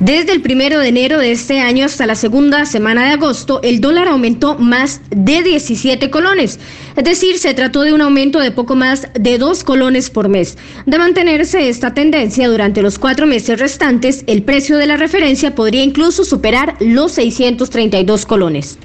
Desde el primero de enero de este año hasta la segunda semana de agosto, el dólar aumentó más de 17 colones. Es decir, se trató de un aumento de poco más de dos colones por mes. De mantenerse esta tendencia durante los cuatro meses restantes, el precio de la referencia podría incluso superar los 632 colones.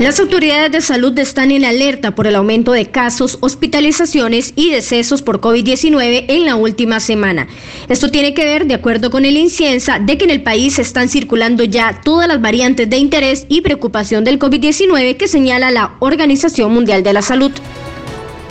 Las autoridades de salud están en alerta por el aumento de casos, hospitalizaciones y decesos por COVID-19 en la última semana. Esto tiene que ver, de acuerdo con el Inciensa, de que en el país están circulando ya todas las variantes de interés y preocupación del COVID-19 que señala la Organización Mundial de la Salud.